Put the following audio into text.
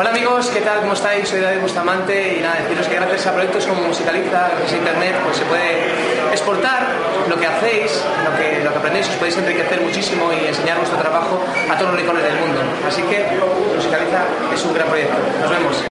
Hola amigos, ¿qué tal? ¿Cómo estáis? Soy David Bustamante y nada, deciros que gracias a proyectos como Musicaliza, gracias a Internet, pues se puede exportar lo que hacéis, lo que, lo que aprendéis, os podéis enriquecer muchísimo y enseñar vuestro trabajo a todos los rincones del mundo. Así que Musicaliza es un gran proyecto. Nos vemos.